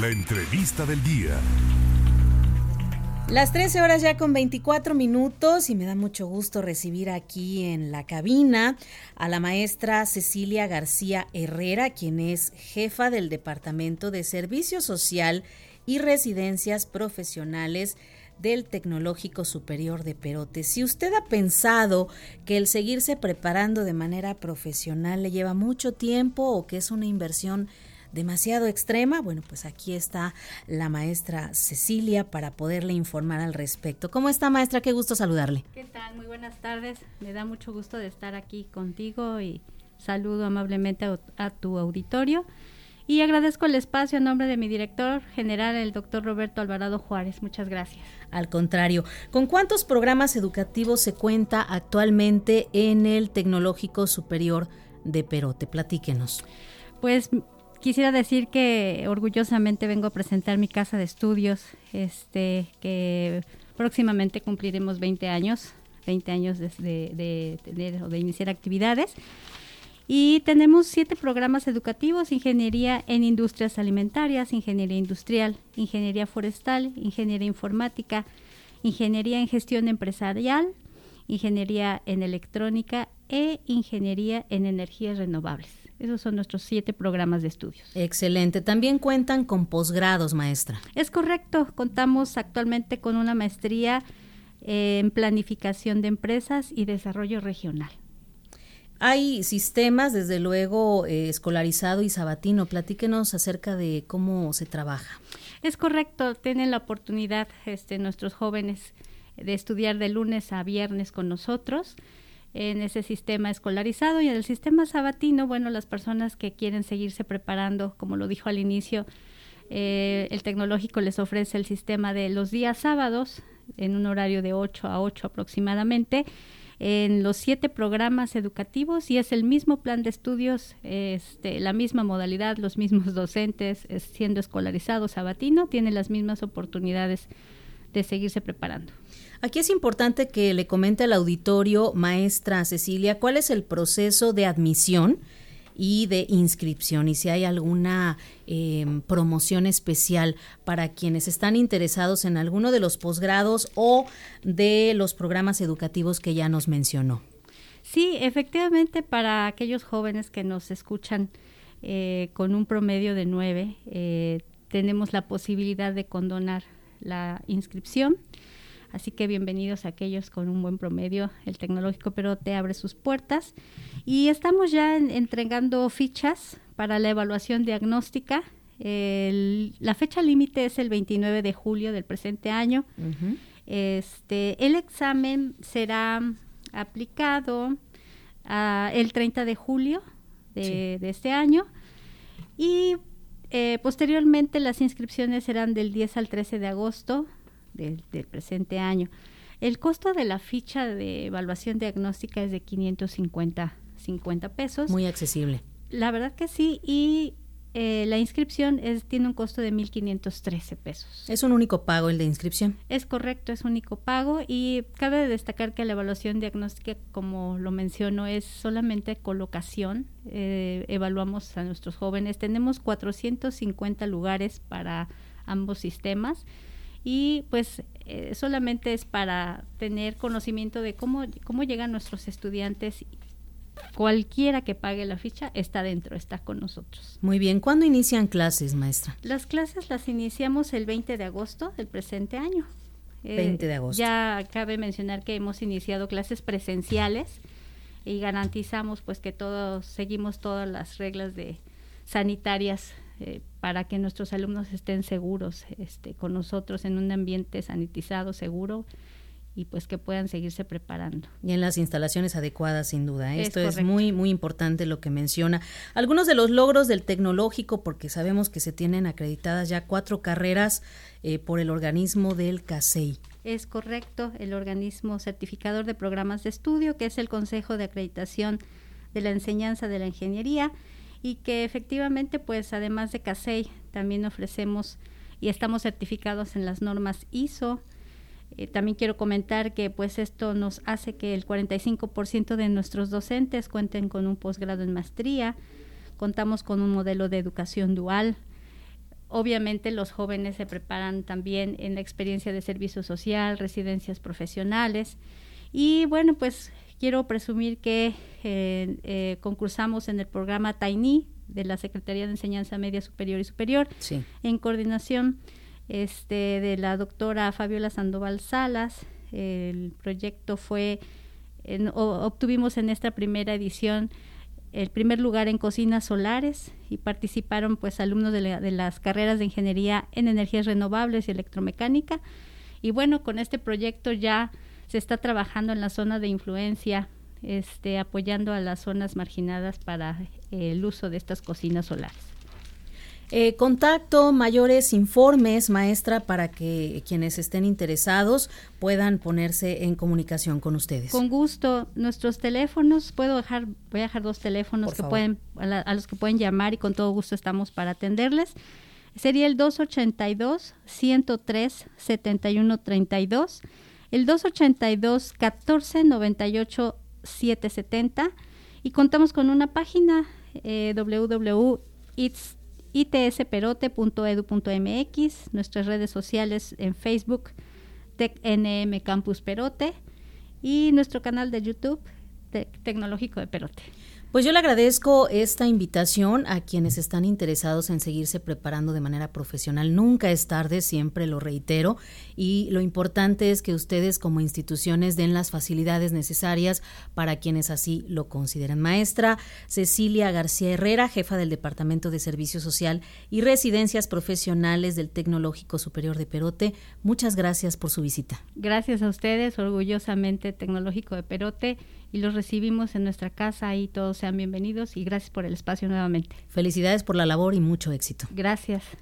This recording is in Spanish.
La entrevista del día. Las 13 horas ya con 24 minutos y me da mucho gusto recibir aquí en la cabina a la maestra Cecilia García Herrera, quien es jefa del Departamento de Servicio Social y Residencias Profesionales del Tecnológico Superior de Perote. Si usted ha pensado que el seguirse preparando de manera profesional le lleva mucho tiempo o que es una inversión demasiado extrema, bueno, pues aquí está la maestra Cecilia para poderle informar al respecto. ¿Cómo está maestra? Qué gusto saludarle. ¿Qué tal? Muy buenas tardes. Me da mucho gusto de estar aquí contigo y saludo amablemente a, tu auditorio. Y agradezco el espacio en nombre de mi director general, el doctor Roberto Alvarado Juárez. Muchas gracias. Al contrario, ¿con cuántos programas educativos se cuenta actualmente en el Tecnológico Superior de Perote? Platíquenos. Pues quisiera decir que orgullosamente vengo a presentar mi casa de estudios, este, que próximamente cumpliremos 20 años, 20 años de, de, de, iniciar actividades. Y tenemos siete programas educativos, ingeniería en industrias alimentarias, ingeniería industrial, ingeniería forestal, ingeniería informática, ingeniería en gestión empresarial, ingeniería en electrónica e ingeniería en energías renovables. Esos son nuestros siete programas de estudios. Excelente. También cuentan con posgrados, maestra. Es correcto. Contamos actualmente con una maestría en planificación de empresas y desarrollo regional. Hay sistemas, desde luego, eh, escolarizado y sabatino. Platíquenos acerca de cómo se trabaja. Es correcto. Tienen la oportunidad este, nuestros jóvenes de estudiar de lunes a viernes con nosotros en ese sistema escolarizado y en el sistema sabatino, bueno, las personas que quieren seguirse preparando, como lo dijo al inicio, eh, el tecnológico les ofrece el sistema de los días sábados en un horario de 8 a 8 aproximadamente en los siete programas educativos y es el mismo plan de estudios, este, la misma modalidad, los mismos docentes, siendo escolarizado sabatino, tiene las mismas oportunidades de seguirse preparando. Aquí es importante que le comente al auditorio, maestra Cecilia, cuál es el proceso de admisión y de inscripción y si hay alguna em, promoción especial para quienes están interesados en alguno de los posgrados o de los programas educativos que ya nos mencionó. Sí, efectivamente, para aquellos jóvenes que nos escuchan eh, con un promedio de nueve, eh, tenemos la posibilidad de condonar la inscripción. Así que bienvenidos a aquellos con un buen promedio. El tecnológico pero te abre sus puertas. Y estamos ya entregando fichas para la evaluación diagnóstica. la fecha límite es el 29 de julio del presente año. este, el examen será aplicado el 30 de julio de, este año. Y eh, posteriormente las inscripciones serán del 10 al 13 de agosto del, presente año. El costo de la ficha de evaluación diagnóstica es de 550 50 pesos. Muy accesible. La verdad que sí, y eh, la inscripción es, tiene un costo de 1.513 pesos. ¿Es un único pago el de inscripción? Es correcto, es único pago y cabe destacar que la evaluación diagnóstica, como lo menciono, es solamente colocación. Eh, evaluamos a nuestros jóvenes. Tenemos 450 lugares para ambos sistemas y pues eh, solamente es para tener conocimiento de cómo, cómo llegan nuestros estudiantes. Cualquiera que pague la ficha está dentro, está con nosotros. Muy bien, ¿cuándo inician clases, maestra? Las clases las iniciamos el 20 de agosto del presente año. 20 eh, de agosto. Ya cabe mencionar que hemos iniciado clases presenciales y garantizamos pues que todos seguimos todas las reglas de sanitarias eh, para que nuestros alumnos estén seguros este, con nosotros en un ambiente sanitizado, seguro y pues que puedan seguirse preparando. Y en las instalaciones adecuadas, sin duda. ¿eh? Esto es muy, muy importante lo que menciona. Algunos de los logros del tecnológico, porque sabemos que se tienen acreditadas ya cuatro carreras eh, por el organismo del CASEI. Es correcto, el organismo certificador de programas de estudio, que es el Consejo de Acreditación de la Enseñanza de la Ingeniería y que efectivamente pues además de CASEI también ofrecemos y estamos certificados en las normas ISO. Eh, también quiero comentar que pues esto nos hace que el 45% de nuestros docentes cuenten con un posgrado en maestría, contamos con un modelo de educación dual, obviamente los jóvenes se preparan también en la experiencia de servicio social, residencias profesionales. Y bueno, pues quiero presumir que eh, eh, concursamos en el programa Tiny de la Secretaría de Enseñanza Media Superior y Superior, en coordinación este, de la doctora Fabiola Sandoval Salas. El proyecto fue, obtuvimos en esta primera edición el primer lugar en cocinas solares y participaron pues alumnos de, de, las carreras de ingeniería en energías renovables y electromecánica. Y bueno, con este proyecto ya se está trabajando en la zona de influencia, este, apoyando a las zonas marginadas para el uso de estas cocinas solares. Eh, contacto, mayores informes, maestra, para que quienes estén interesados puedan ponerse en comunicación con ustedes. Con gusto. Nuestros teléfonos, puedo dejar, voy a dejar dos teléfonos que pueden, a, los que pueden llamar y con todo gusto estamos para atenderles. Sería el 282 103 7132, el 282 14 98 770 y contamos con una página eh, itsperote.edu.mx, nuestras redes sociales en Facebook, TecNM Campus Perote y nuestro canal de YouTube, Tecnológico de Perote. Pues yo le agradezco esta invitación a quienes están interesados en seguirse preparando de manera profesional. Nunca es tarde, siempre lo reitero, y lo importante es que ustedes como instituciones den las facilidades necesarias para quienes así lo consideren. Maestra Cecilia García Herrera, jefa del Departamento de Servicio Social y Residencias Profesionales del Tecnológico Superior de Perote, muchas gracias por su visita. Gracias a ustedes, orgullosamente Tecnológico de Perote y los recibimos en nuestra casa y todos sean bienvenidos y gracias por el espacio nuevamente. Felicidades por la labor y mucho éxito. Gracias.